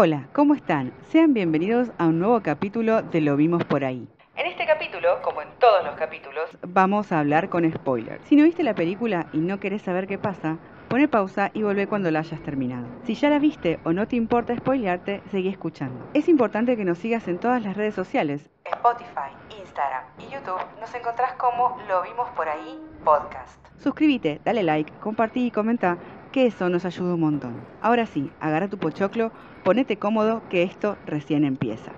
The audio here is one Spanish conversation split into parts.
Hola, ¿cómo están? Sean bienvenidos a un nuevo capítulo de Lo vimos por ahí. En este capítulo, como en todos los capítulos, vamos a hablar con spoilers. Si no viste la película y no querés saber qué pasa, pone pausa y vuelve cuando la hayas terminado. Si ya la viste o no te importa spoilearte, seguí escuchando. Es importante que nos sigas en todas las redes sociales. Spotify, Instagram y YouTube nos encontrás como Lo vimos por ahí podcast. Suscríbete, dale like, compartí y comenta que eso nos ayuda un montón. Ahora sí, agarra tu pochoclo, ponete cómodo que esto recién empieza.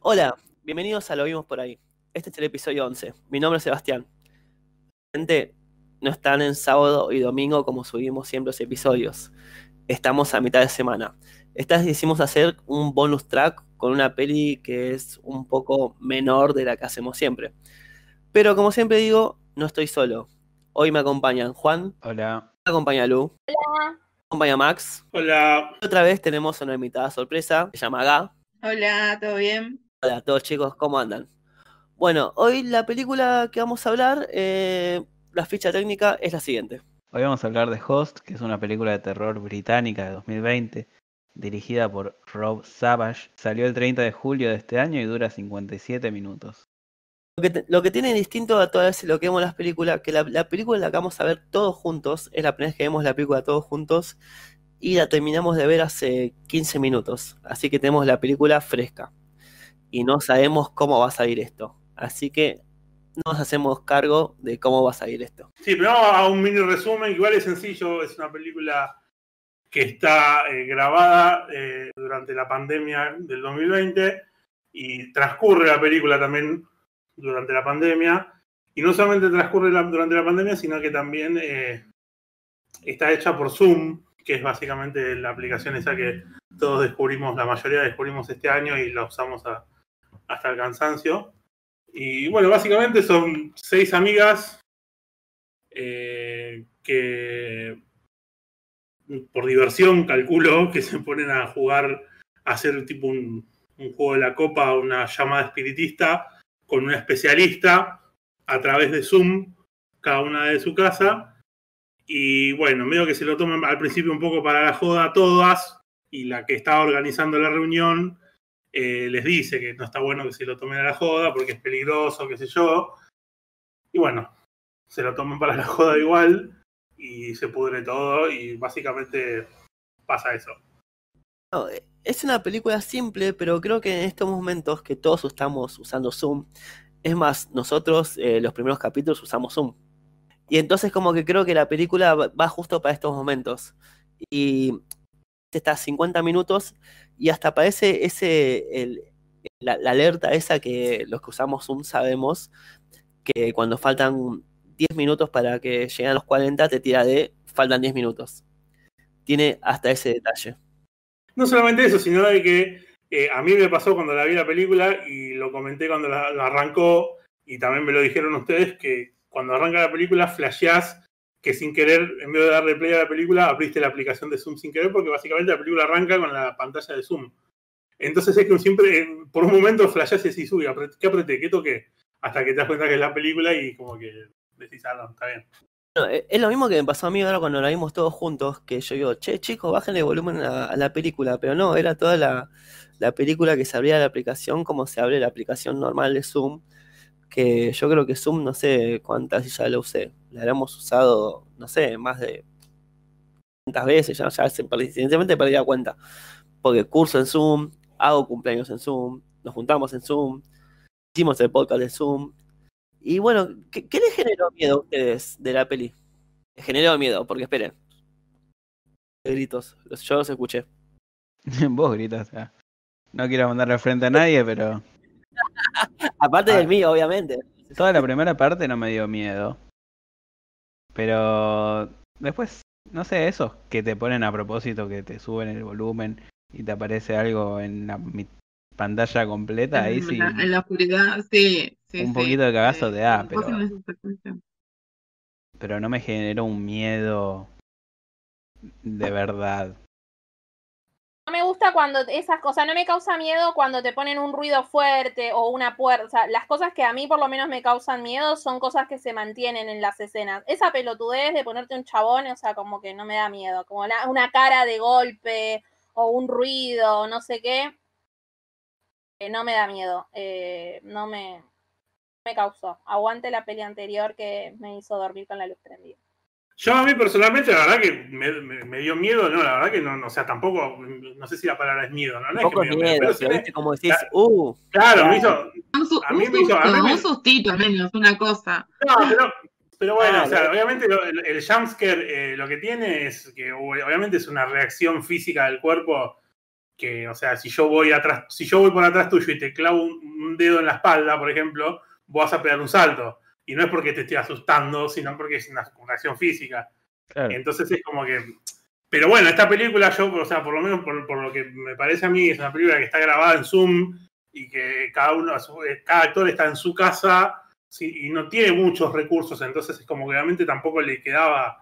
Hola, bienvenidos a Lo Vimos por ahí. Este es el episodio 11. Mi nombre es Sebastián. No están en sábado y domingo como subimos siempre los episodios. Estamos a mitad de semana. Esta vez decidimos hacer un bonus track con una peli que es un poco menor de la que hacemos siempre. Pero como siempre digo, no estoy solo. Hoy me acompañan Juan. Hola. Me acompaña Lu. Hola. Me acompaña Max. Hola. Otra vez tenemos una invitada sorpresa. Se llama Ga. Hola, ¿todo bien? Hola a todos chicos, ¿cómo andan? Bueno, hoy la película que vamos a hablar, eh, la ficha técnica es la siguiente. Hoy vamos a hablar de Host, que es una película de terror británica de 2020, dirigida por Rob Savage. Salió el 30 de julio de este año y dura 57 minutos. Lo que, te- lo que tiene distinto a todas lo que vemos las películas, que la, la película la que vamos a ver todos juntos, es la primera vez que vemos la película todos juntos y la terminamos de ver hace 15 minutos. Así que tenemos la película fresca y no sabemos cómo va a salir esto. Así que nos hacemos cargo de cómo va a salir esto. Sí, pero vamos a un mini resumen. Igual es sencillo, es una película que está eh, grabada eh, durante la pandemia del 2020 y transcurre la película también durante la pandemia. Y no solamente transcurre durante la pandemia, sino que también eh, está hecha por Zoom, que es básicamente la aplicación esa que todos descubrimos, la mayoría descubrimos este año y la usamos hasta el cansancio. Y bueno, básicamente son seis amigas eh, que por diversión, calculo, que se ponen a jugar, a hacer tipo un, un juego de la copa, una llamada espiritista con una especialista a través de Zoom, cada una de su casa. Y bueno, medio que se lo toman al principio un poco para la joda a todas, y la que estaba organizando la reunión eh, les dice que no está bueno que se lo tomen a la joda porque es peligroso, qué sé yo. Y bueno, se lo toman para la joda igual y se pudre todo y básicamente pasa eso. Eh, es una película simple, pero creo que en estos momentos que todos estamos usando Zoom, es más, nosotros eh, los primeros capítulos usamos Zoom. Y entonces como que creo que la película va justo para estos momentos. Y está 50 minutos y hasta parece ese, el- la, la alerta esa que los que usamos Zoom sabemos, que cuando faltan 10 minutos para que lleguen a los 40 te tira de faltan 10 minutos. Tiene hasta ese detalle. No solamente eso, sino de que eh, a mí me pasó cuando la vi la película y lo comenté cuando la, la arrancó y también me lo dijeron ustedes que cuando arranca la película flasheás que sin querer, en vez de darle play a la película, abriste la aplicación de Zoom sin querer porque básicamente la película arranca con la pantalla de Zoom. Entonces es que siempre, eh, por un momento flasheás y decís, uy, ¿qué apreté? ¿Qué toqué? Hasta que te das cuenta que es la película y como que decís, ah, no, está bien. No, eh, es lo mismo que me pasó a mí ahora cuando la vimos todos juntos, que yo digo, che, chicos, bájenle volumen a, a la película, pero no, era toda la, la película que se abría la aplicación como se abre la aplicación normal de Zoom, que yo creo que Zoom no sé cuántas ya la usé, la habremos usado, no sé, más de cuántas veces, ya, ya sinceramente perdí la cuenta, porque curso en Zoom, hago cumpleaños en Zoom, nos juntamos en Zoom, hicimos el podcast de Zoom, y bueno, ¿qué, qué les generó miedo a ustedes de la peli? Les generó miedo, porque esperen. Gritos, yo los escuché. Vos gritas, o sea. No quiero mandarle frente a nadie, pero Aparte Ah. del mío, obviamente. toda la primera parte no me dio miedo. Pero después, no sé, esos que te ponen a propósito, que te suben el volumen y te aparece algo en la mi- pantalla completa, ahí sí, la, en la oscuridad, sí. sí un sí. poquito de cagazo Eh, te da, pero, pero no me generó un miedo de verdad. No me gusta cuando esas cosas, no me causa miedo cuando te ponen un ruido fuerte o una puerta. O sea, las cosas que a mí por lo menos me causan miedo son cosas que se mantienen en las escenas. Esa pelotudez de ponerte un chabón, o sea, como que no me da miedo. Como una cara de golpe o un ruido, no sé qué. eh, no me da miedo. eh, no me, me causó. Aguante la peli anterior que me hizo dormir con la luz prendida. Yo a mí personalmente, la verdad que me, me- me dio miedo, no, la verdad que no, no, o sea, tampoco, no sé si la palabra es miedo, no, no es que Tampoco me miedo, miedo, pero viste como decís, Claro. uh, claro, me hizo, A mí me hizo- a mí un sustito al menos, una cosa. No, pero, pero bueno, o sea, obviamente lo- el, el jumpscare eh, lo que tiene es que obviamente es una reacción física del cuerpo que, o sea, si yo voy atrás, si yo voy por atrás tuyo y te clavo un, un dedo en la espalda, por ejemplo, vas a pegar un salto. Y no es porque te estoy asustando, sino porque es una reacción física. Claro. Entonces es como que. Pero bueno, esta película, yo, o sea, por lo menos por, por lo que me parece a mí, es una película que está grabada en Zoom y que cada uno, cada actor está en su casa sí, y no tiene muchos recursos, entonces es como que realmente tampoco le quedaba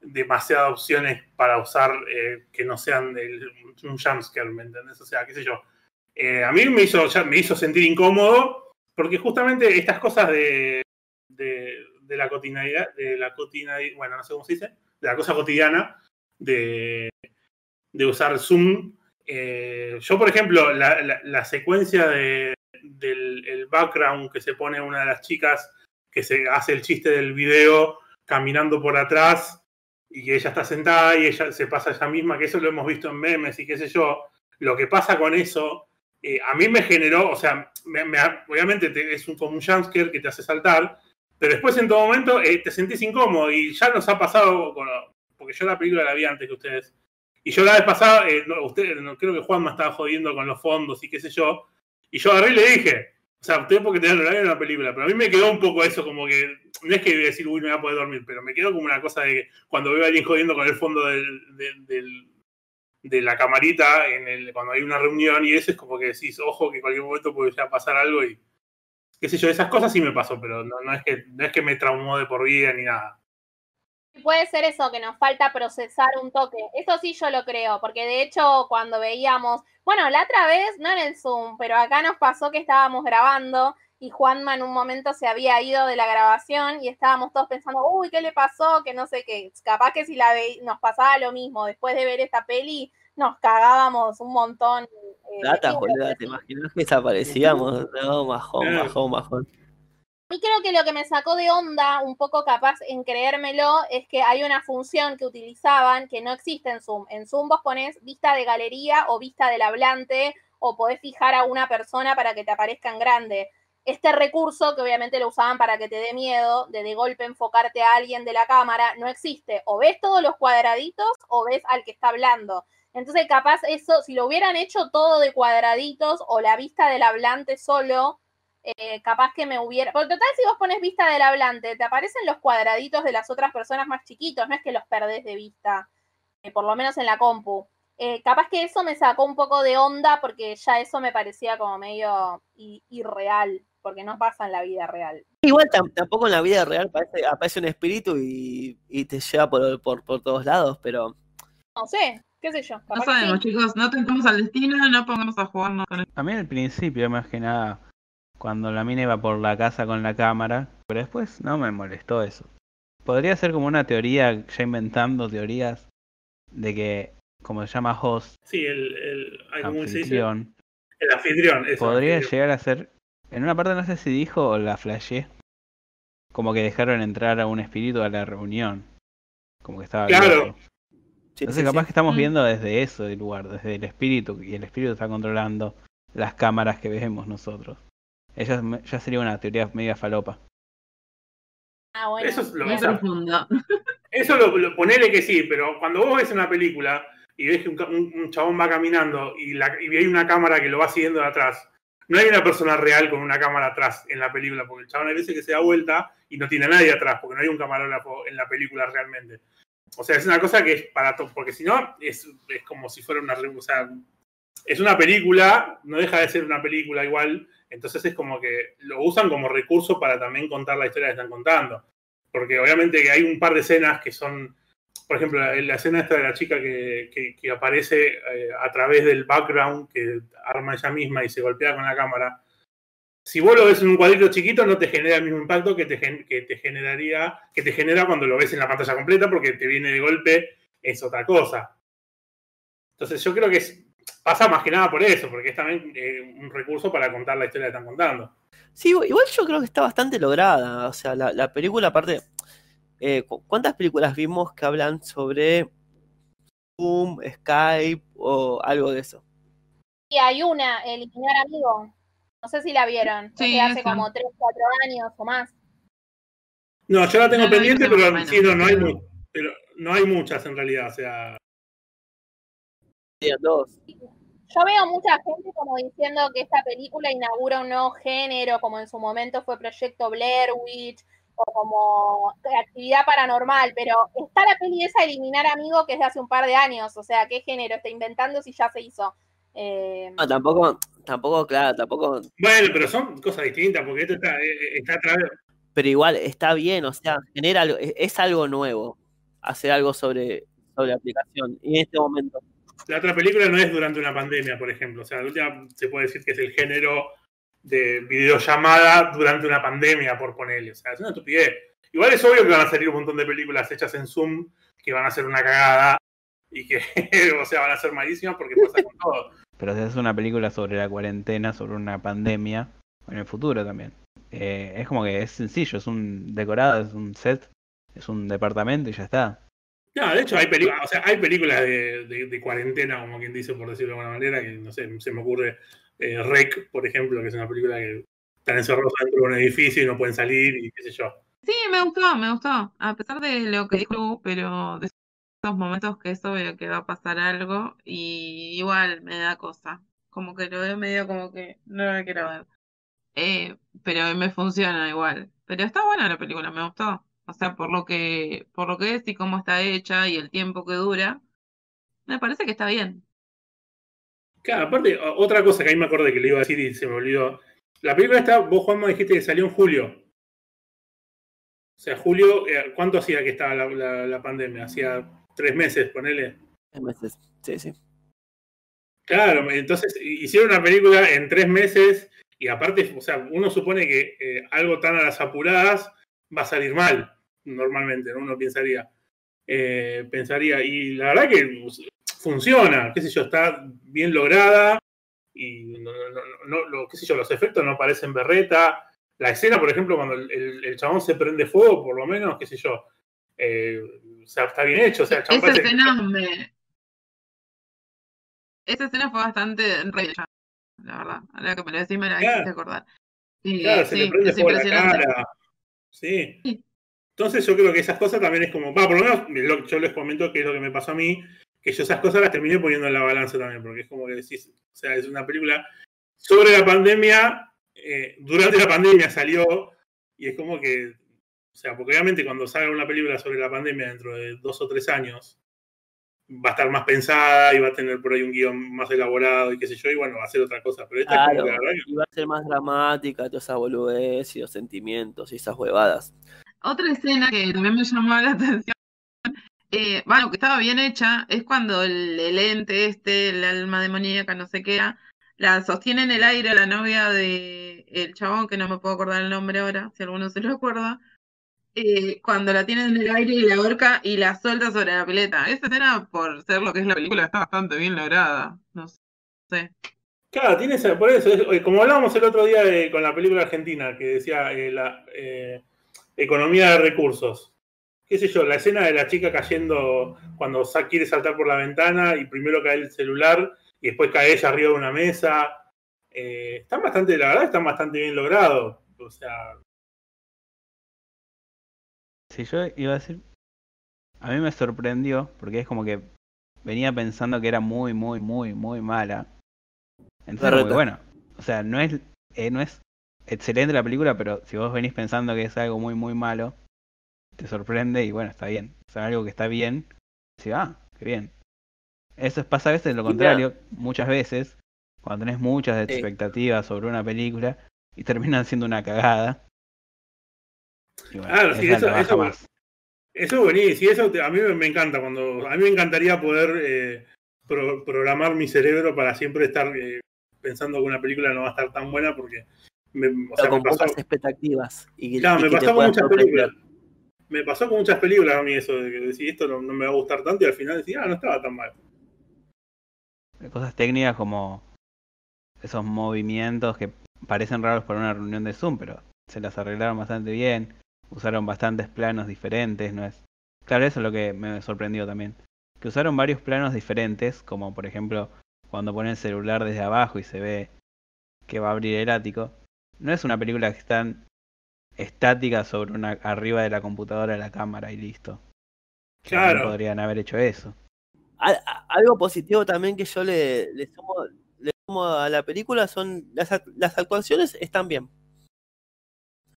demasiadas opciones para usar eh, que no sean del- un jumpscare, ¿me entendés? O sea, qué sé yo. Eh, a mí me hizo, ya me hizo sentir incómodo porque justamente estas cosas de, de, de la cotidianidad, de la cotidianidad, bueno, no sé cómo se dice, de la cosa cotidiana, de, de usar Zoom. Eh, yo, por ejemplo, la, la- la secuencia de, del el background que se pone una de las chicas que se hace el chiste del video caminando por atrás y ella está sentada y ella se pasa ella misma, que eso lo hemos visto en memes y qué sé yo. Lo que pasa con eso, eh, a mí me generó, o sea, me- me- obviamente te- es un, como un jumpscare que te hace saltar, pero después en todo momento eh, te sentís incómodo y ya nos ha pasado, con- porque yo la película la vi antes que ustedes. Y yo la vez pasada, eh, no, usted, creo que Juan me estaba jodiendo con los fondos y qué sé yo. Y yo agarré y le dije, o sea, usted porque tener la en la película, pero a mí me quedó un poco eso, como que, no es que iba a decir, uy, no voy a poder dormir, pero me quedó como una cosa de que cuando veo a alguien jodiendo con el fondo del, del- de la camarita, en el, cuando hay una reunión y eso es como que decís, ojo, que en cualquier momento puede pasar algo y qué sé yo, esas cosas sí me pasó, pero no, no es, que, no es que me traumó de por vida ni nada. Puede ser eso, que nos falta procesar un toque. Eso sí yo lo creo, porque de hecho cuando veíamos, bueno, la otra vez, no en el Zoom, pero acá nos pasó que estábamos grabando y Juanma en un momento se había ido de la grabación y estábamos todos pensando, uy, ¿qué le pasó? Que no sé qué. Capaz que si la ve nos pasaba lo mismo, después de ver esta peli, nos cagábamos un montón. Plata, boluda, ¿te imaginas que desaparecíamos? No, majón, majón, majón. A mí creo que lo que me sacó de onda, un poco capaz en creérmelo, es que hay una función que utilizaban que no existe en Zoom. En Zoom vos ponés vista de galería o vista del hablante o podés fijar a una persona para que te aparezca en grande. Este recurso, que obviamente lo usaban para que te dé miedo, de de golpe enfocarte a alguien de la cámara, no existe. O ves todos los cuadraditos o ves al que está hablando. Entonces, capaz eso, si lo hubieran hecho todo de cuadraditos o la vista del hablante solo, eh, capaz que me hubiera. Porque total, si vos pones vista del hablante, te aparecen los cuadraditos de las otras personas más chiquitos, no es que los perdés de vista, eh, por lo menos en la compu. Eh, capaz que eso me sacó un poco de onda porque ya eso me parecía como medio irreal, porque no pasa en la vida real. Igual tam- tampoco en la vida real aparece, aparece un espíritu y, y te lleva por, por, por todos lados, pero No sé, qué sé yo. No sabemos, sí. chicos, no tentamos al destino, no pongamos a jugarnos con A mí al principio, más que nada, cuando la mina iba por la casa con la cámara, pero después no me molestó eso. Podría ser como una teoría, ya inventando teorías, de que, como se llama host, Sí, el, el anfitrión, El anfitrión. eso, podría anfitrión. llegar a ser, en una parte no sé si dijo o la flashé, como que dejaron entrar a un espíritu a la reunión, como que estaba Claro. abierto. Sí, Entonces sí, capaz sí. que estamos Mm. viendo desde eso del lugar, desde el espíritu, y el espíritu está controlando las cámaras que vemos nosotros. Ella ya sería una teoría media falopa. Ah, bueno. Eso es lo sea, profundo. Eso lo, lo- ponele que sí, pero cuando vos ves una película y ves que un, un- un chabón va caminando y, la, y hay una cámara que lo va siguiendo de atrás, no hay una persona real con una cámara atrás en la película, porque el chabón hay veces que se da vuelta y no tiene a nadie atrás, porque no hay un camarógrafo en la película realmente. O sea, es una cosa que es para todo, porque si no, es, es como si fuera una... es una película, no deja de ser una película igual, entonces es como que lo usan como recurso para también contar la historia que están contando porque obviamente que hay un par de escenas que son por ejemplo, la, escena esta de la chica que, que- que aparece eh, a través del background que arma ella misma y se golpea con la cámara. Si vos lo ves en un cuadrito chiquito, no te genera el mismo impacto que te, gen- que te generaría, que te genera cuando lo ves en la pantalla completa, porque te viene de golpe, es otra cosa. Entonces yo creo que es- pasa más que nada por eso, porque es también eh, un recurso para contar la historia que están contando. Sí, igual yo creo que está bastante lograda. O sea, la, la película, aparte, eh, cu- ¿cuántas películas vimos que hablan sobre Zoom, Skype o algo de eso? Y hay una, Eliminar Amigo. No sé si la vieron. Sí, hace esa. como 3, 4 años o más. No, yo la tengo No, no, pendiente, yo tengo pero sí, no, no hay, pero no hay muchas en realidad. O sea, Sí, dos. Yo veo mucha gente como diciendo que esta película inaugura un nuevo género, como en su momento fue Proyecto Blair Witch, o como actividad paranormal, pero está la peli esa Eliminar Amigo que es de hace un par de años, o sea, ¿qué género está inventando si ya se hizo? Eh, No, tampoco, tampoco, claro, tampoco. bueno, pero son cosas distintas, porque esto está, eh, está a través. Pero igual está bien, o sea, genera algo- es, es algo nuevo. Hacer algo sobre, sobre aplicación. Y en este momento. La otra película no es durante una pandemia, por ejemplo. O sea, la última se puede decir que es el género de videollamada durante una pandemia, por ponerle. O sea, es una estupidez. Igual es obvio que van a salir un montón de películas hechas en Zoom que van a ser una cagada y que, o sea, van a ser malísimas porque pasa con todo. Pero si haces una película sobre la cuarentena, sobre una pandemia, o en el futuro también. Eh, es como que es sencillo, es un decorado, es un set, es un departamento y ya está. No, de hecho hay películas, o sea, hay películas de, de- de cuarentena, como quien dice, por decirlo de alguna manera, que no sé, se me ocurre eh, Rec, por ejemplo, que es una película que están encerrados dentro de un edificio y no pueden salir y qué sé yo. Sí, me gustó, me gustó. A pesar de lo que dijo, pero de esos momentos que es obvio que va a pasar algo y igual me da cosa. Como que lo veo medio como que no lo quiero ver. Eh, pero me funciona igual. Pero está buena la película, me gustó. O sea, por lo que, por lo que es y cómo está hecha y el tiempo que dura, me parece que está bien. Claro, aparte, otra cosa que ahí me acordé que le iba a decir y se me olvidó. La película esta, vos, Juanma, dijiste que salió en julio. O sea, julio, eh, ¿cuánto hacía que estaba la- la pandemia? Hacía tres meses, ponele. tres meses. Sí, sí. Claro, entonces hicieron una película en tres meses y aparte, o sea, uno supone que eh, algo tan a las apuradas va a salir mal, normalmente, ¿no? Uno pensaría. Eh, pensaría, y la verdad que pues, funciona, qué sé yo, está bien lograda y no, no- no- no- lo- qué sé yo, los efectos no parecen berreta. La escena, por ejemplo, cuando el, el- el chabón se prende fuego, por lo menos, qué sé yo, eh, o sea, está bien hecho, o sea, Esa escena me... Esa escena fue bastante re la verdad. Ahora que me lo decís me la Claro. hiciste acordar. Y Claro, se sí, le prende fuego la cara. Sí. Sí. Entonces yo creo que esas cosas también es como, va, por lo menos lo- yo les comento que es lo que me pasó a mí, que yo esas cosas las terminé poniendo en la balanza también, porque es como que decís, o sea, es una película sobre la pandemia, eh, durante la pandemia salió, y es como que, o sea, porque obviamente cuando salga una película sobre la pandemia dentro de dos o tres años, va a estar más pensada y va a tener por ahí un guion más elaborado y qué sé yo, y bueno, va a ser otra cosa. Pero esta es como Claro. que la verdad que Y va a ser más dramática, toda esa boludez y los sentimientos y esas huevadas. Otra escena que también me llamó la atención, eh, bueno, que estaba bien hecha, es cuando el, el ente este, el alma demoníaca, no sé qué era, la sostiene en el aire la novia de el chabón, que no me puedo acordar el nombre ahora, si alguno se lo acuerda, eh, cuando la tiene en el aire y la ahorca y la suelta sobre la pileta. Esa escena, por ser lo que es la película, está bastante bien lograda. No sé. Claro, tiene esa- por eso, es- oye, como hablábamos el otro día de- con la película argentina, que decía eh, la eh, economía de recursos. Qué sé yo, la escena de la chica cayendo cuando quiere saltar por la ventana y primero cae el celular y después cae ella arriba de una mesa. Eh, están bastante, la verdad, están bastante bien logrados. O sea, Si yo iba a decir, a mí me sorprendió porque es como que venía pensando que era muy, muy, muy, muy mala. Entonces, Berreta. bueno, o sea, no es, eh, no es excelente la película, pero si vos venís pensando que es algo muy, muy malo, te sorprende y bueno, está bien. O sea, algo que está bien, decís, ah, qué bien. Eso es- pasa a veces lo contrario, muchas veces, cuando tenés muchas Sí. expectativas sobre una película y terminan siendo una cagada. Bueno, sí, esa eso- eso- más. Eso es buenísimo, eso te- a mí me, encanta cuando, a mí me encantaría poder eh, pro- programar mi cerebro para siempre estar eh, pensando que una película no va a estar tan buena porque me, o sea, Pero con me pasó, pocas expectativas. Y, claro, y me pasó con muchas películas. Me pasó con muchas películas a mí eso, de que decir esto no, no me va a gustar tanto y al final decir, ah, no estaba tan mal. Cosas técnicas como esos movimientos que parecen raros para una reunión de Zoom, pero se las arreglaron bastante bien. Usaron bastantes planos diferentes, no es. Claro, eso es lo que me sorprendió también. Que usaron varios planos diferentes, como por ejemplo cuando ponen el celular desde abajo y se ve que va a abrir el ático. No es una película que están estática sobre una arriba de la computadora de la cámara y listo. Claro. podrían haber hecho eso. Algo positivo también que yo le, le sumo, le sumo a la película son las, las actuaciones están bien.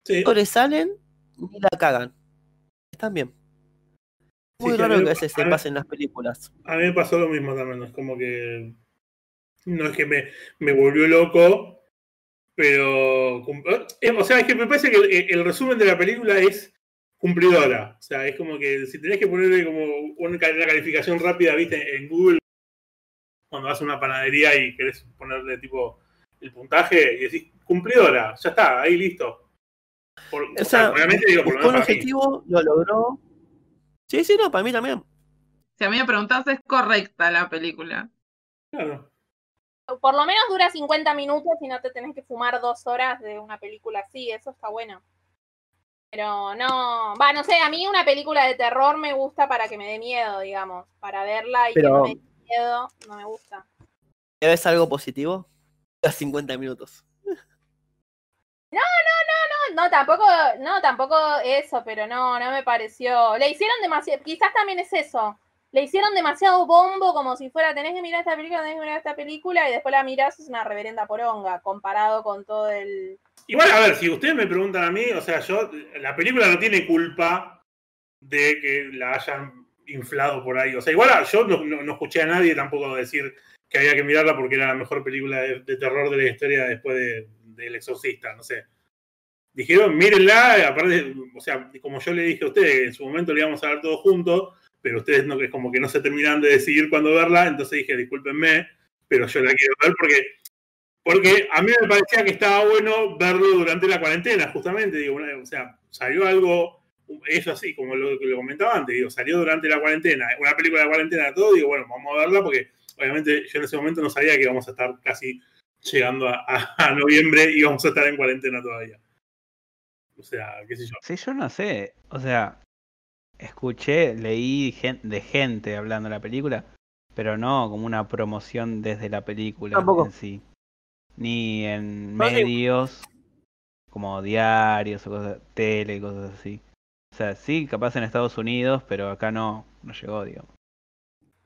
Sí. No sobresalen ni la cagan. Están bien. Muy Sí, raro que a veces se pasen las películas. A mí me pasó lo mismo también, es como que no es que me, me volvió loco, pero eh, o sea, es que me parece que el, el resumen de la película es cumplidora. O sea, es como que si tenés que ponerle como una calificación rápida, viste, en Google, cuando vas a una panadería y querés ponerle tipo el puntaje y decís cumplidora, ya está, ahí listo. Por- o O sea, sea, obviamente digo, por lo buscó un mí. objetivo, lo logró. Sí, sí, no, para mí también. Si a mí me preguntás, es correcta la película. Claro. Por lo menos dura 50 minutos y no te tenés que fumar dos horas de una película así, eso está bueno. Pero no, va, no sé, a mí una película de terror me gusta para que me dé miedo, digamos, para verla y que no me dé miedo, no me gusta. ¿Ves algo positivo? A 50 minutos. No, no, tampoco, no, tampoco eso, pero no, no me pareció. Le hicieron demasiado, quizás también es eso. Le hicieron demasiado bombo como si fuera, tenés que mirar esta película, tenés que mirar esta película, y después la mirás, es una reverenda poronga, comparado con todo el. Igual, a ver, si ustedes me preguntan a mí, o sea, yo, la película no tiene culpa de que la hayan inflado por ahí. O sea, igual yo no, no- escuché a nadie tampoco decir que había que mirarla porque era la mejor película de, de terror de la historia después de, de El Exorcista, no sé. Dijeron, mírenla, aparte, o sea, como yo le dije a ustedes, en su momento le íbamos a ver todos juntos, pero ustedes no, es como que no se terminan de decidir cuándo verla, entonces dije, discúlpenme, pero yo la quiero ver porque porque a mí me parecía que estaba bueno verlo durante la cuarentena, justamente. Digo, o sea, salió algo, eso así, como lo que lo comentaba antes, digo, salió durante la cuarentena, una película de cuarentena, todo, digo, bueno, vamos a verla porque obviamente yo en ese momento no sabía que íbamos a estar casi llegando a, a- a noviembre y íbamos a estar en cuarentena todavía. O sea, qué sé yo. Sí, yo no sé. O sea, escuché, leí de gente hablando de la película, pero no como una promoción desde la película Tampoco. en sí. Ni en No, sí. medios como diarios o cosas, tele, cosas así. O sea, sí, capaz en Estados Unidos, pero acá no, no llegó, digamos.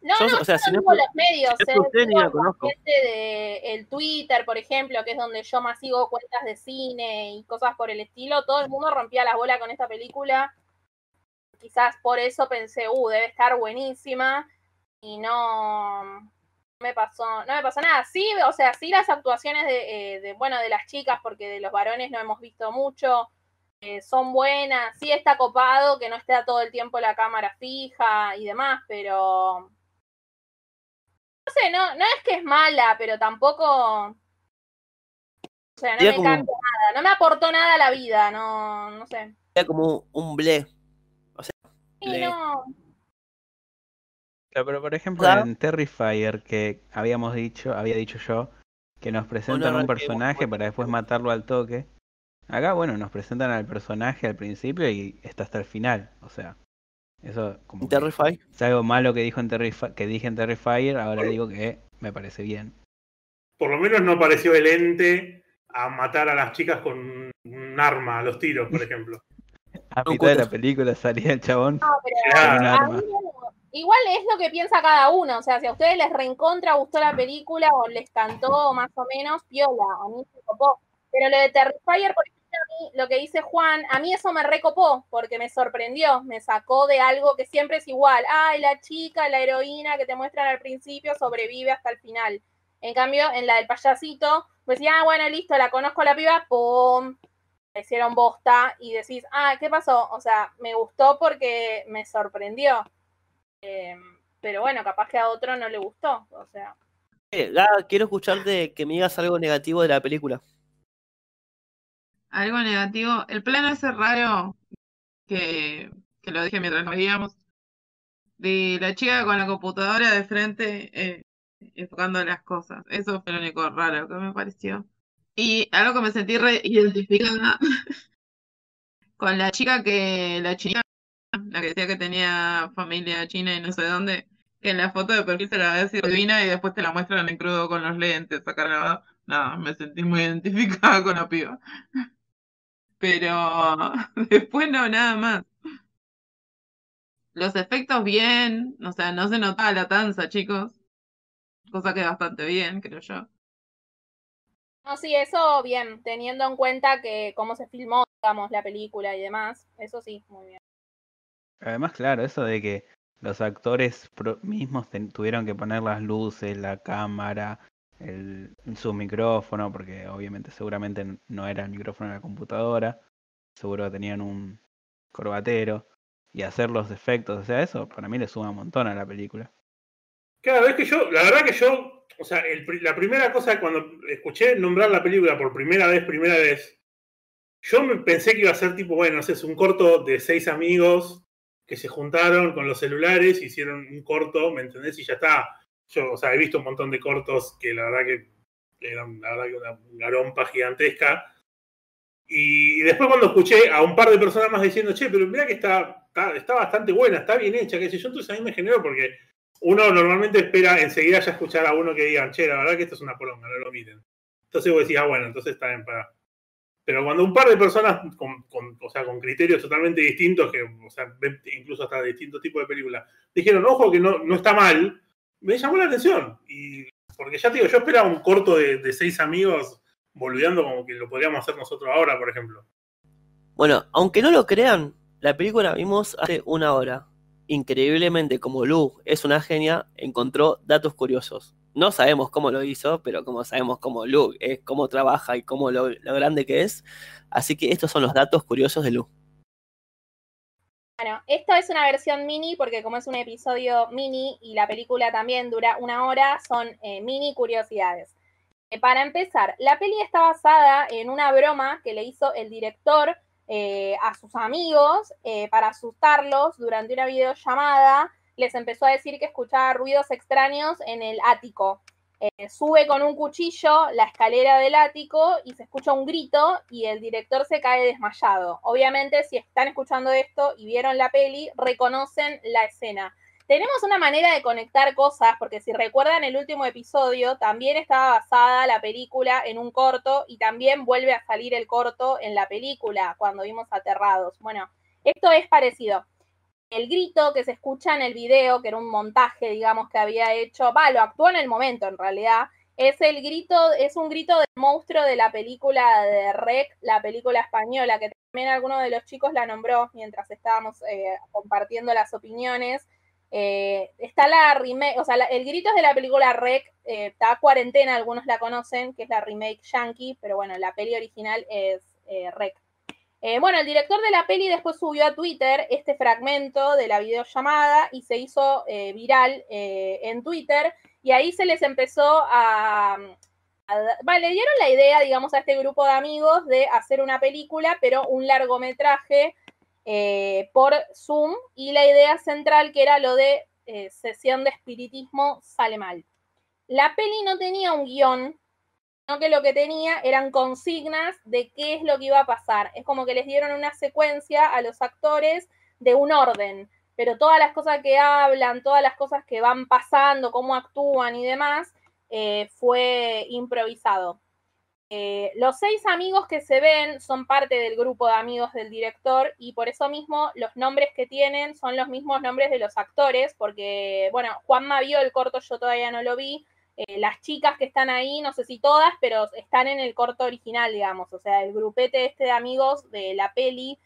No, Yo, no, o sea, si no los medios, si eh, usted, ni la conozco. gente de el Twitter, por ejemplo, que es donde yo más sigo cuentas de cine y cosas por el estilo, todo el mundo rompía las bolas con esta película. Quizás por eso pensé, uh, debe estar buenísima. Y no, me pasó, no me pasó nada. Sí, o sea, sí las actuaciones de, eh, de, bueno, de las chicas, porque de los varones no hemos visto mucho, eh, son buenas. Sí está copado que no esté todo el tiempo la cámara fija y demás, pero sé, no, no es que es mala, pero tampoco. O sea, no me como- nada, no me aportó nada a la vida, no, no sé. Era como un ble. Sí, Le- no. Claro, pero por ejemplo Claro. en Terrifier que habíamos dicho, había dicho yo, que nos presentan un personaje para después matarlo al toque. Acá, bueno, nos presentan al personaje al principio y está hasta el final. O sea, eso como Terrify. es algo malo que dijo en Terrifi- que dije en Terrifier, ahora digo que me parece bien. Por lo menos no pareció el ente a matar a las chicas con un arma a los tiros, por ejemplo. A mitad de la película salía el chabón No, pero con un a arma. igual es lo que piensa cada uno. O sea, si a ustedes les reencontra gustó la película o les cantó más o menos, piola, a mí me copó. Pero lo de Terrifier, por ejemplo, mí, lo que dice Juan, a mí eso me recopó porque me sorprendió, me sacó de algo que siempre es igual. Ay, la chica, la heroína que te muestran al principio sobrevive hasta el final. En cambio, en la del payasito, pues decía, ah, bueno, listo, la conozco la piba, pum, hicieron bosta y decís, ah, ¿qué pasó? O sea, me gustó porque me sorprendió. Eh, pero bueno, capaz que a otro no le gustó. O sea. Eh, quiero escucharte que me digas algo negativo de la película. Algo negativo. El plano ese raro que, que lo dije mientras nos veíamos. De la chica con la computadora de frente eh, enfocando las cosas. Eso fue lo único raro que me pareció. Y algo que me sentí re identificada con la chica que, la china, la que decía que tenía familia china y no sé dónde, que en la foto de perfil se la ve así divina y después te la muestran en crudo con los lentes acá Nada, me sentí muy identificada con la piba. Pero después no, nada más. Los efectos bien, o sea, no se notaba la tanza, chicos. Cosa que bastante bien, creo yo. No, sí, eso bien, teniendo en cuenta que cómo se filmó, digamos, la película y demás, eso sí, muy bien. Además, claro, eso de que los actores mismos tuvieron que poner las luces, la cámara, el, su micrófono, porque obviamente seguramente no era el micrófono de la computadora, seguro que tenían un corbatero, y hacer los efectos, o sea, eso para mí le suma un montón a la película. Cada vez que yo, la verdad que yo o sea, la primera cosa cuando escuché nombrar la película por primera vez, primera vez, yo me pensé que iba a ser tipo, bueno, no sé, es un corto de seis amigos que se juntaron con los celulares, hicieron un corto, ¿me entendés? Y ya está. Yo, o sea, he visto un montón de cortos que la verdad que eran la verdad que una garompa gigantesca. Y después cuando escuché a un par de personas más diciendo, che, pero mira que está, está, está bastante buena, está bien hecha, qué sé yo, entonces a mí me generó porque uno normalmente espera enseguida ya escuchar a uno que diga, che, la verdad que esto es una poronga, no lo miren. Entonces vos decís, ah, bueno, entonces está bien para. Pero cuando un par de personas con, o sea, con criterios totalmente distintos, que o sea, incluso hasta distintos tipos de películas, dijeron, ojo, que no, no está mal, me llamó la atención. Y porque ya te digo, yo esperaba un corto de, seis amigos boludeando como que lo podríamos hacer nosotros ahora, por ejemplo. Bueno, aunque no lo crean, la película vimos hace una hora increíblemente como Lu es una genia, encontró datos curiosos. No sabemos cómo lo hizo, pero como sabemos cómo Lu es, cómo trabaja y cómo lo, grande que es. Así que estos son los datos curiosos de Lu. Bueno, esto es una versión mini porque como es un episodio mini y la película también dura una hora, son eh, mini curiosidades. Eh, para empezar, la peli está basada en una broma que le hizo el director eh, a sus amigos para asustarlos durante una videollamada. Les empezó a decir que escuchaba ruidos extraños en el ático. Eh, sube con un cuchillo la escalera del ático y se escucha un grito y el director se cae desmayado. Obviamente, si están escuchando esto y vieron la peli, reconocen la escena. Tenemos una manera de conectar cosas, porque si recuerdan el último episodio, también estaba basada la película en un corto y también vuelve a salir el corto en la película cuando vimos Aterrados. Bueno, esto es parecido. El grito que se escucha en el video, que era un montaje, digamos, que había hecho, va, lo actuó en el momento en realidad, es el grito, es un grito del monstruo de la película de Rec, la película española, que también alguno de los chicos la nombró mientras estábamos eh, compartiendo las opiniones. Eh, está la remake, o sea, el grito es de la película Rec, eh, está cuarentena, algunos la conocen, que es la remake yankee, pero bueno, la peli original es eh, bueno, el director de la peli después subió a Twitter este fragmento de la videollamada y se hizo viral en Twitter y ahí se les empezó a, a, le dieron la idea, digamos, a este grupo de amigos de hacer una película, pero un largometraje eh, por Zoom y la idea central que era lo de eh, sesión de espiritismo sale mal. La peli no tenía un guion, que lo que tenía eran consignas de qué es lo que iba a pasar. Es como que les dieron una secuencia a los actores de un orden, pero todas las cosas que hablan, todas las cosas que van pasando, cómo actúan y demás, eh, fue improvisado. Eh, los seis amigos que se ven son parte del grupo de amigos del director y por eso mismo los nombres que tienen son los mismos nombres de los actores, porque, bueno, Juanma vio el corto, yo todavía no lo vi. Eh, las chicas que están ahí, no sé si todas, pero están en el corto original, digamos. O sea, el grupete este de amigos de la peli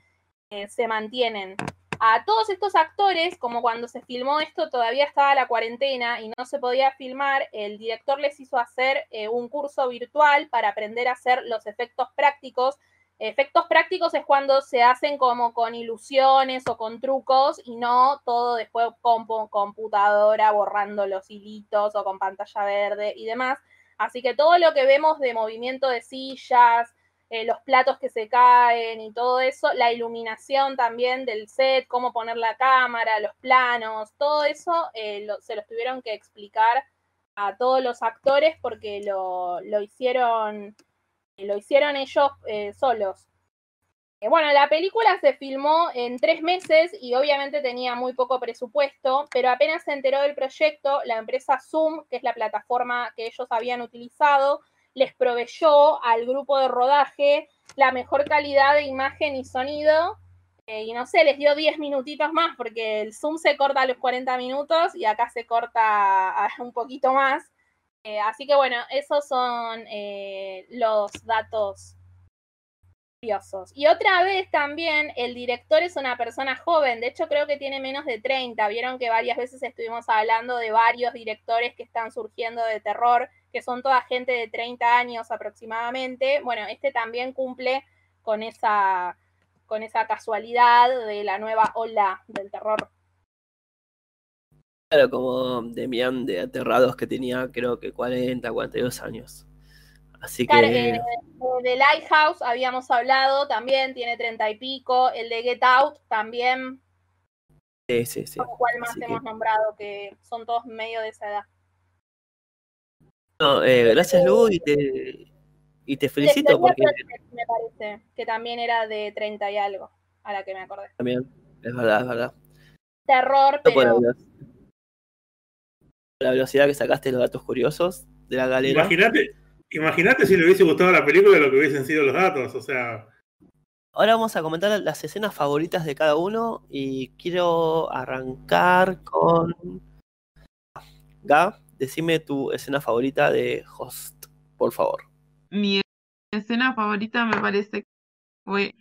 eh, se mantienen a todos estos actores, como cuando se filmó esto todavía estaba la cuarentena y no se podía filmar, el director les hizo hacer eh, un curso virtual para aprender a hacer los efectos prácticos Efectos prácticos es cuando se hacen como con ilusiones o con trucos y no todo después con computadora borrando los hilitos o con pantalla verde y demás. Así que todo lo que vemos de movimiento de sillas, eh, los platos que se caen y todo eso, la iluminación también del set, cómo poner la cámara, los planos, todo eso eh, se los tuvieron que explicar a todos los actores porque lo, lo hicieron lo hicieron ellos eh, solos. Eh, bueno, la película se filmó en tres meses y obviamente tenía muy poco presupuesto, pero apenas se enteró del proyecto, la empresa Zoom, que es la plataforma que ellos habían utilizado, les proveyó al grupo de rodaje la mejor calidad de imagen y sonido. Eh, y no sé, les dio 10 minutitos más porque el Zoom se corta a los 40 minutos y acá se corta un poquito más. Eh, así que bueno, esos son eh, los datos curiosos. Y otra vez también, el director es una persona joven, de hecho creo que tiene menos de 30. Vieron que varias veces estuvimos hablando de varios directores que están surgiendo de terror, que son toda gente de 30 años aproximadamente. Bueno, este también cumple con esa, con esa casualidad de la nueva ola del terror Claro, como Demian de Aterrados que tenía creo que 40, 42 años. Así que... Eh, de Lighthouse habíamos hablado, también tiene 30 y pico. El de Get Out también. Sí, sí, sí. ¿Cuál más hemos nombrado? Que son todos medio de esa edad. No, eh, gracias Lu y te, y te felicito porque... Me parece que también era de 30 y algo, a la que me acordé. También, es verdad, es verdad. Terror, pero la velocidad que sacaste los datos curiosos de la galera. Imagínate, imagínate si le hubiese gustado la película lo que hubiesen sido los datos, o sea. Ahora vamos a comentar las escenas favoritas de cada uno y quiero arrancar con Ga, decime tu escena favorita de Host, por favor. Mi escena favorita me parece que fue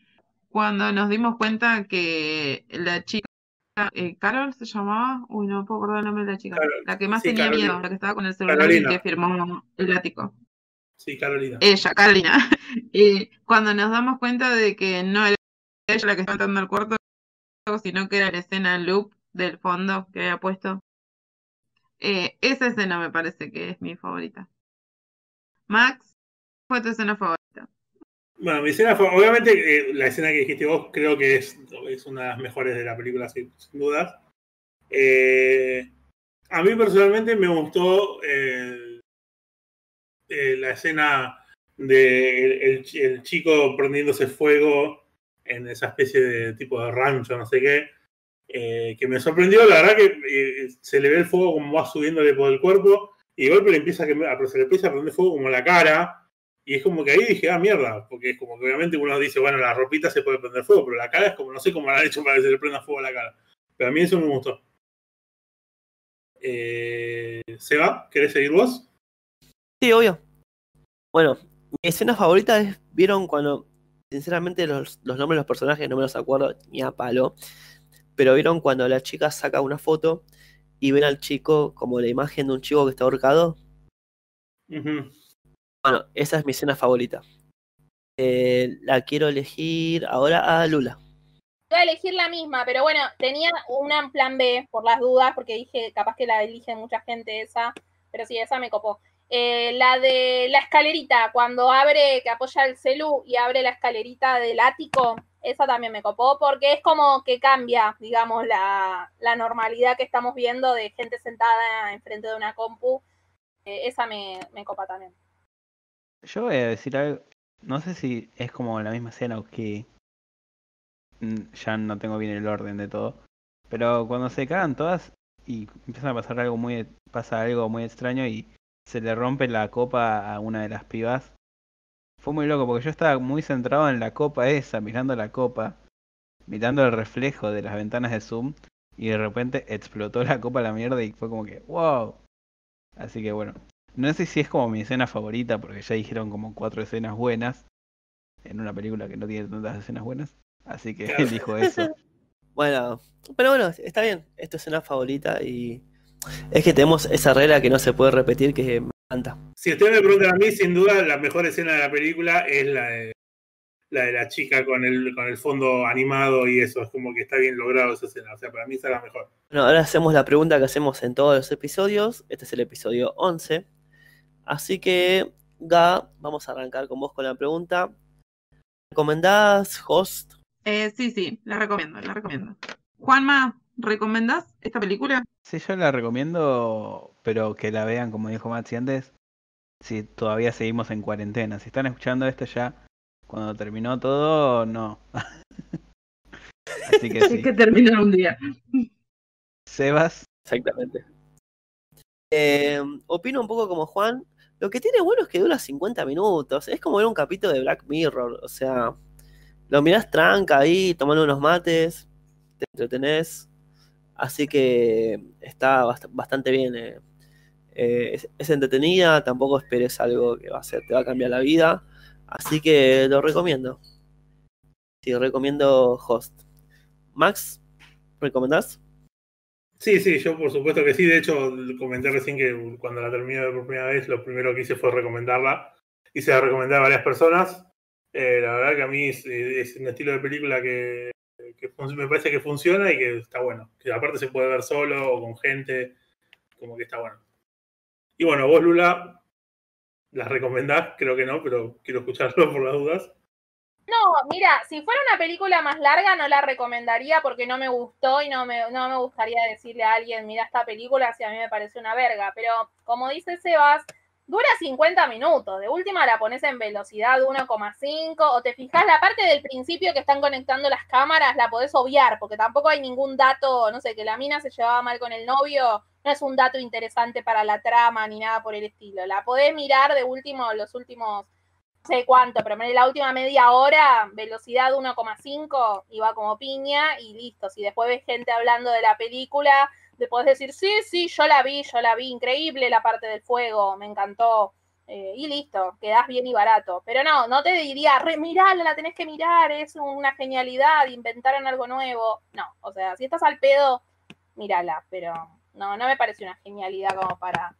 cuando nos dimos cuenta que la chica eh, Carol se llamaba, uy, no puedo acordar el nombre de la chica, la que más tenía miedo, la que estaba con el celular y que firmó el ático. Sí, Carolina. Ella, Carolina. y cuando nos damos cuenta de que no era ella la que estaba entrando al cuarto, sino que era la escena loop del fondo que había puesto. Eh, esa escena me parece que es mi favorita. Max, ¿cuál fue tu escena favorita? Bueno, mi escena fue, obviamente, eh, la escena que dijiste vos creo que es, es una de las mejores de la película, sin, dudas. Eh, a mí personalmente me gustó eh, la escena de el, chico prendiéndose fuego en esa especie de tipo de rancho, no sé qué, que me sorprendió, la verdad que se le ve el fuego como va subiéndole por el cuerpo y de golpe le empieza a, se le empieza a prender fuego como la cara y es como que ahí dije, ah, mierda, porque es como que obviamente uno dice, bueno, la ropita se puede prender fuego, pero la cara es como, no sé cómo la han hecho para que se le prenda fuego a la cara. Pero a mí eso me gustó. Eh, Seba, ¿querés seguir vos? Sí, obvio. Bueno, mi escena favorita es, vieron cuando, sinceramente los, los nombres de los personajes no me los acuerdo ni a palo, pero vieron cuando la chica saca una foto y ven al chico como la imagen de un chico que está ahorcado. Bueno, esa es mi escena favorita. Eh, la quiero elegir ahora a Lula. Voy a elegir la misma, pero bueno, tenía una plan B por las dudas, porque dije, capaz que la elige mucha gente esa, pero sí, esa me copó. Eh, la de la escalerita, cuando abre, que apoya el celu y abre la escalerita del ático, esa también me copó, porque es como que cambia, digamos, la, normalidad que estamos viendo de gente sentada enfrente de una compu. Eh, esa me, me copa también. Yo voy a decir algo, no sé si es como la misma escena o que mm, ya no tengo bien el orden de todo, pero cuando se cagan todas y empiezan a pasar algo muy pasa algo muy extraño y se le rompe la copa a una de las pibas. Fue muy loco porque yo estaba muy centrado en la copa esa, mirando la copa, mirando el reflejo de las ventanas de Zoom y de repente explotó la copa a la mierda y fue como que wow. Así que bueno, no sé si es como mi escena favorita, porque ya dijeron como cuatro escenas buenas en una película que no tiene tantas escenas buenas. Así que él dijo eso. Bueno, pero bueno, está bien. Es tu escena favorita y es que tenemos esa regla que no se puede repetir que me encanta. Si ustedes me preguntan a mí, sin duda la mejor escena de la película es la de la de la chica con el, con el fondo animado y eso, es como que está bien logrado esa escena, o sea, para mí esa es la mejor. Bueno, ahora hacemos la pregunta que hacemos en todos los episodios, este es el episodio 11, así que, Ga, vamos a arrancar con vos con la pregunta. ¿Recomendás Host? Eh, sí, sí, la recomiendo, la recomiendo. Juanma, ¿recomendás esta película? Sí, yo la recomiendo, pero que la vean, como dijo Maxi antes, si todavía seguimos en cuarentena. Si están escuchando esto ya cuando terminó todo, no. Así que sí. que terminar un día. Sebas. Exactamente. Eh, opino un poco como Juan. Lo que tiene bueno es que dura 50 minutos. Es como ver un capítulo de Black Mirror. O sea, lo mirás tranca ahí, tomando unos mates, te entretenés. Así que está bastante bien. Eh. Eh, es, entretenida, tampoco esperes algo que va a ser, te va a cambiar la vida. Así que lo recomiendo. Sí, recomiendo Host. Max, ¿recomendás? Sí, sí, yo por supuesto que sí. De hecho, comenté recién que cuando la terminé por primera vez, lo primero que hice fue recomendarla. Hice la recomendar a varias personas. Eh, la verdad que a mí es, un estilo de película que, me parece que funciona y que está bueno. Que aparte se puede ver solo o con gente, como que está bueno. Y bueno, vos, Lula, ¿las recomendás? Creo que no, pero quiero escucharlo por las dudas. No, mira, si fuera una película más larga no la recomendaría porque no me gustó y no me, no me gustaría decirle a alguien, mira esta película si a mí me parece una verga. Pero como dice Sebas, dura 50 minutos. De última la pones en velocidad 1,5 o te fijas la parte del principio que están conectando las cámaras, la podés obviar porque tampoco hay ningún dato, no sé, que la mina se llevaba mal con el novio, no es un dato interesante para la trama ni nada por el estilo. La podés mirar de último, los últimos, sé cuánto, pero en la última media hora, velocidad 1,5 y va como piña y listo. Si después ves gente hablando de la película, te podés decir, sí, sí, yo la vi, yo la vi, increíble la parte del fuego, me encantó. Eh, y listo, quedás bien y barato. Pero no, no te diría, re, mirala, la tenés que mirar, es una genialidad, inventaron algo nuevo. No, o sea, si estás al pedo, mírala, pero no, no me parece una genialidad como para.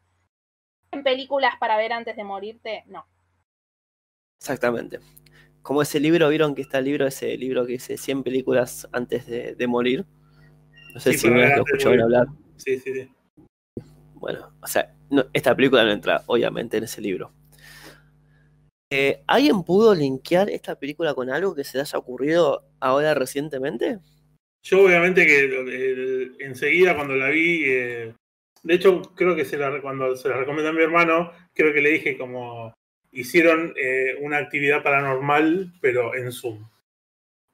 En películas para ver antes de morirte, no. Exactamente. Como ese libro, ¿vieron que está el libro, ese libro que dice 100 películas antes de, morir? No sé si me lo escucharon hablar. Sí, sí, sí. Bueno, o sea, esta película no entra, obviamente, en ese libro. Eh, ¿Alguien pudo linkear esta película con algo que se le haya ocurrido ahora recientemente? Yo obviamente que enseguida cuando la vi, eh, de hecho creo que se la, cuando se la recomendó a mi hermano, creo que le dije como hicieron eh, una actividad paranormal pero en Zoom.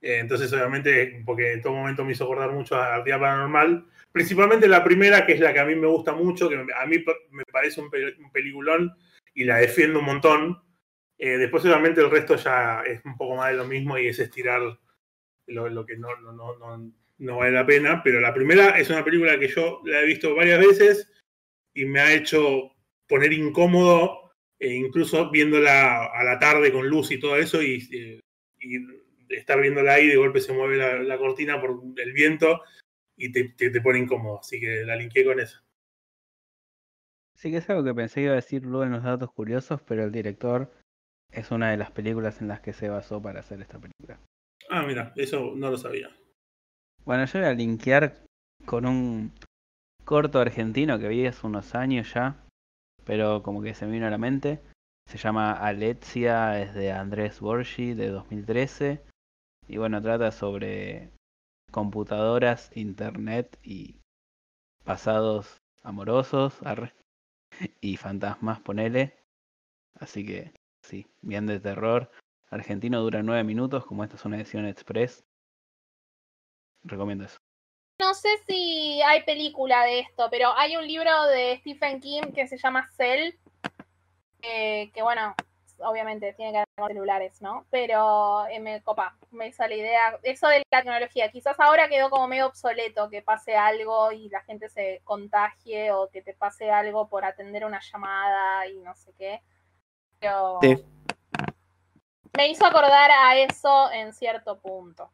Eh, entonces obviamente porque en todo momento me hizo acordar mucho a actividad paranormal, principalmente la primera que es la que a mí me gusta mucho, que a mí me parece un, peliculón y la defiendo un montón. después obviamente el resto ya es un poco más de lo mismo y es estirar lo, lo que no, no, no, no vale la pena, pero la primera es una película que yo la he visto varias veces y me ha hecho poner incómodo, e incluso viéndola a la tarde con luz y todo eso, y, eh, estar viéndola ahí, de golpe se mueve la, cortina por el viento y te, te, pone incómodo, así que la linké con eso. Sí, que es algo que pensé que iba a decir luego en los datos curiosos, pero el director es una de las películas en las que se basó para hacer esta película. Ah, mira, eso no lo sabía. Bueno, yo voy a linkear con un corto argentino que vi hace unos años ya, pero como que se me vino a la mente. Se llama Alexia, es de Andrés Borgi, de 2013. Y bueno, trata sobre computadoras, internet y pasados amorosos y fantasmas, ponele. Así que sí, bien de terror. Argentino dura nueve minutos, como esta es una edición express. Recomiendo eso. No sé si hay película de esto, pero hay un libro de Stephen King que se llama Cell, que bueno, obviamente tiene que ver con celulares, ¿no? Pero eh, me copa, me hizo la idea. Eso de la tecnología, quizás ahora quedó como medio obsoleto que pase algo y la gente se contagie o que te pase algo por atender una llamada y no sé qué. Pero me hizo acordar a eso en cierto punto.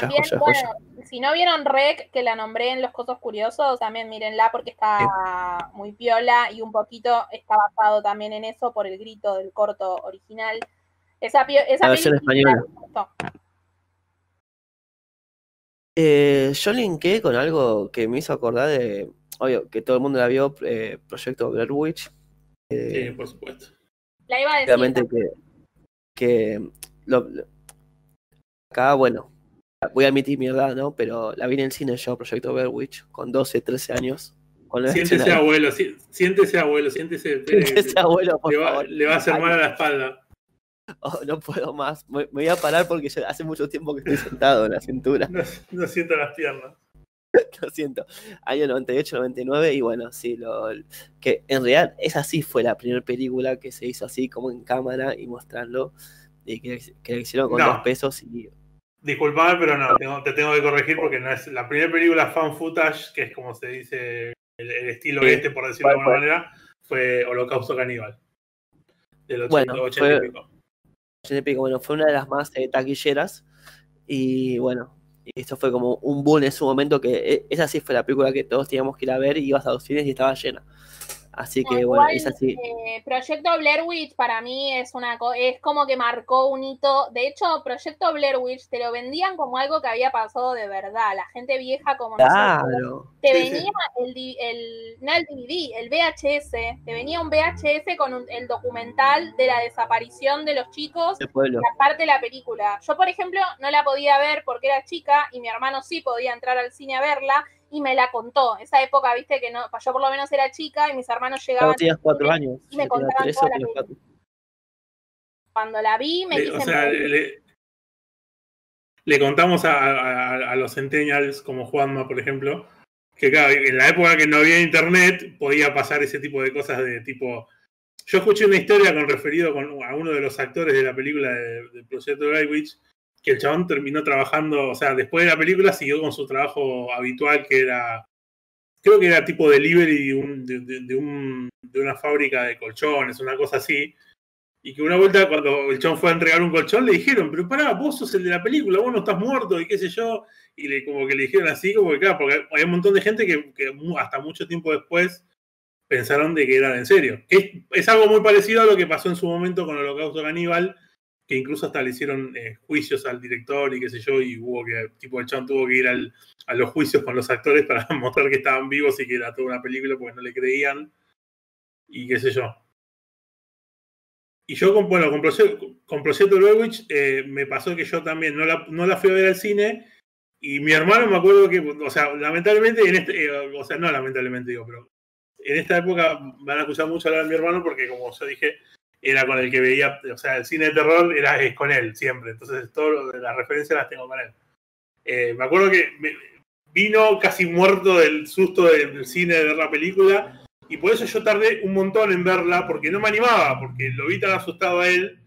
También, bueno, si no vieron Rec, que la nombré en Los Cosos Curiosos, también mírenla porque está muy piola y un poquito está basado también en eso por el grito del corto original. Esa, esa La versión española. Eh, yo linké con algo que me hizo acordar de, obvio, que todo el mundo la vio, eh, Proyecto Blair Witch. Eh, Sí, por supuesto. La iba a decir. obviamente que, que lo- lo- acá, bueno, voy a admitir mi edad, ¿no? Pero la vi en el cine yo, Proyecto Blair Witch, con 12, 13 años. Siéntese abuelo, sí- siéntese abuelo, siéntese. eh, Siéntese, abuelo, por le, va, favor. le va a hacer mal a la espalda. Oh, no puedo más. Me, me voy a parar porque ya hace mucho tiempo que estoy sentado en la cintura. No, no sienta las piernas. Lo siento. Año 98, 99 y bueno, sí, lo, que en realidad esa sí fue la primera película que se hizo así como en cámara y mostrando y que, que la hicieron con No. dos pesos y Disculpame, pero no, tengo- te tengo que corregir porque no es la primera película fan footage, que es como se dice el, el estilo Sí. este, por decirlo de ¿Cuál alguna manera, fue Holocausto Caníbal. Del 80, Bueno, 80 fue- y pico. y pico, bueno, fue una de las más eh, taquilleras y bueno, y esto fue como un boom en su momento que eh, esa sí fue la película que todos teníamos que ir a ver y ibas a los cines y estaba llena. Así que No, bueno, igual, esa sí. eh, Proyecto Blair Witch para mí es una es como que marcó un hito. De hecho, Proyecto Blair Witch te lo vendían como algo que había pasado de verdad. La gente vieja como nosotros Claro. te Sí, sí. venía el, el, no el DVD, el VHS, te venía un VHS con un- el documental de la desaparición de los chicos, El pueblo. la parte de la película. Yo, por ejemplo, no la podía ver porque era chica y mi hermano sí podía entrar al cine a verla y me la contó. Esa época, viste que no, yo por lo menos era chica y mis hermanos llegaban Claro, tenías cuatro años. y me contaban tres toda la cuando la vi me Le- quise o sea, le, le contamos a, a- a los centennials, como Juanma, por ejemplo, que claro, en la época que no había internet, podía pasar ese tipo de cosas de tipo. Yo escuché una historia con referido con, a uno de los actores de la película de- del proyecto Guy Witch, que el chabón terminó trabajando, o sea, después de la película siguió con su trabajo habitual, que era. Creo que era tipo delivery de, un- de- de- un- de una fábrica de colchones, una cosa así. Y que una vuelta, cuando el chon fue a entregar un colchón, le dijeron, pero pará, vos sos el de la película, vos no estás muerto, y qué sé yo. Y le, como que le dijeron así, como que claro, porque hay un montón de gente que, que hasta mucho tiempo después pensaron de que era en serio. Es, es algo muy parecido a lo que pasó en su momento con el Holocausto Caníbal, que incluso hasta le hicieron eh, juicios al director y qué sé yo, y hubo que, tipo, el chon tuvo que ir al- a los juicios con los actores para mostrar que estaban vivos y que era toda una película porque no le creían, y qué sé yo. Y yo, con, bueno, con con Proyecto Blair Witch, eh, me pasó que yo también no la, no la fui a ver al cine. Y mi hermano me acuerdo que, o sea, lamentablemente, en este, eh, o sea, no lamentablemente digo, pero en esta época van a escuchar mucho hablar de mi hermano porque, como yo dije, era con el que veía, o sea, el cine de terror era, es con él siempre. Entonces, todas las referencias las tengo con él. Eh, me acuerdo que me- vino casi muerto del susto del, cine de ver la película y por eso yo tardé un montón en verla, porque no me animaba, porque lo vi tan asustado a él,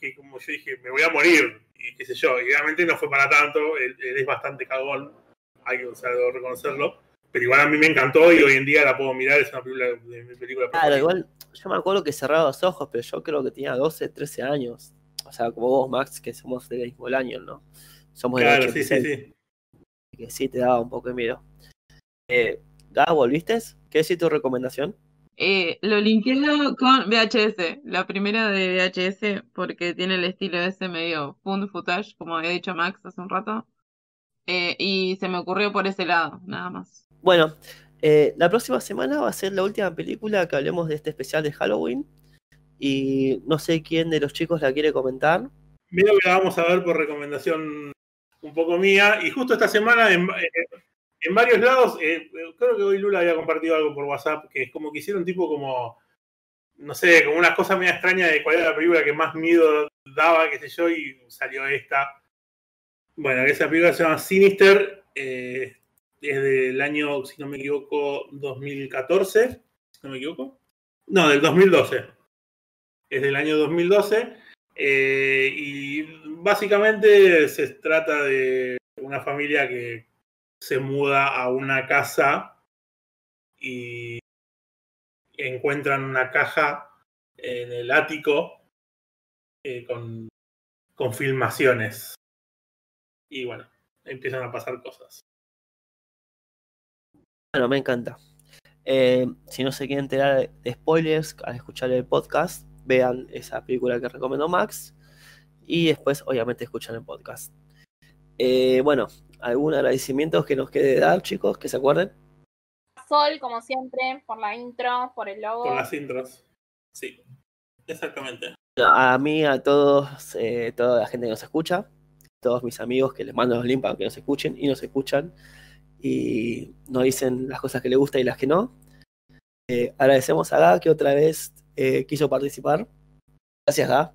que como yo dije, me voy a morir, y qué sé yo, y realmente no fue para tanto, él, él es bastante cagón, hay que o sea, debo reconocerlo, pero igual a mí me encantó y hoy en día la puedo mirar, es una película de mi película Claro, igual yo me acuerdo que cerraba los ojos, pero yo creo que tenía 12, 13 años. O sea, como vos, Max, que somos del mismo año, ¿no? Somos del Claro, sí, sí, 86, sí. que sí te daba un poco de miedo. Eh, ¿volviste? ¿Qué es tu recomendación? Eh, lo linkeo con VHS, la primera de VHS, porque tiene el estilo ese medio fund footage, como había dicho Max hace un rato. Eh, y se me ocurrió por ese lado, nada más. Bueno, eh, la próxima semana va a ser la última película que hablemos de este especial de Halloween. Y no sé quién de los chicos la quiere comentar. Mira que la vamos a ver por recomendación un poco mía, y justo esta semana en, eh, varios lados, eh, creo que hoy Lula había compartido algo por WhatsApp, que es como que hicieron tipo como, no sé, como unas cosas medio extrañas de cuál era la película que más miedo daba, qué sé yo, y salió esta. Bueno, esa película se llama Sinister, es del año, si no me equivoco, 2014, si no me equivoco. No, del 2012. Es del año 2012. eh, y básicamente se trata de una familia que se muda a una casa y encuentran una caja en el ático eh, con, con filmaciones. Y bueno, empiezan a pasar cosas. Bueno, me encanta. Eh, si no se quieren enterar de spoilers al escuchar el podcast, vean esa película que recomendó Max. y después obviamente escuchan el podcast. Eh, bueno, ¿algún agradecimiento que nos quede dar, chicos, que se acuerden? Sol, como siempre, por la intro, por el logo. Por las intros. Sí, exactamente. A mí, a todos, eh, toda la gente que nos escucha, todos mis amigos que les mando los links para que nos escuchen y nos escuchan y nos dicen las cosas que les gusta y las que no. Eh, agradecemos a Ga que otra vez eh, quiso participar. Gracias, Ga.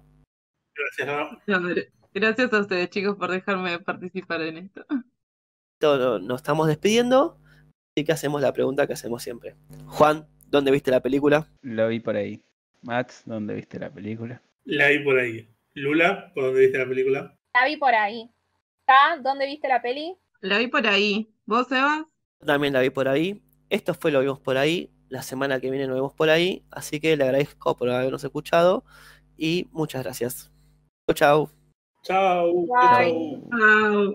Gracias, Gab. Gracias a ustedes, chicos, por dejarme participar en esto. Todo, nos estamos despidiendo y que hacemos la pregunta que hacemos siempre. Juan, ¿dónde viste la película? Lo vi por ahí. Mats, ¿dónde viste la película? La vi por ahí. Lula, ¿por dónde viste la película? La vi por ahí. ¿Dónde viste la peli? La vi por ahí. ¿Vos, Sebas? También la vi por ahí. Esto fue Lo Vimos por ahí. La semana que viene nos vemos por ahí. Así que le agradezco por habernos escuchado y muchas gracias. Chau, chau. Chao. Bye. chao. Chao.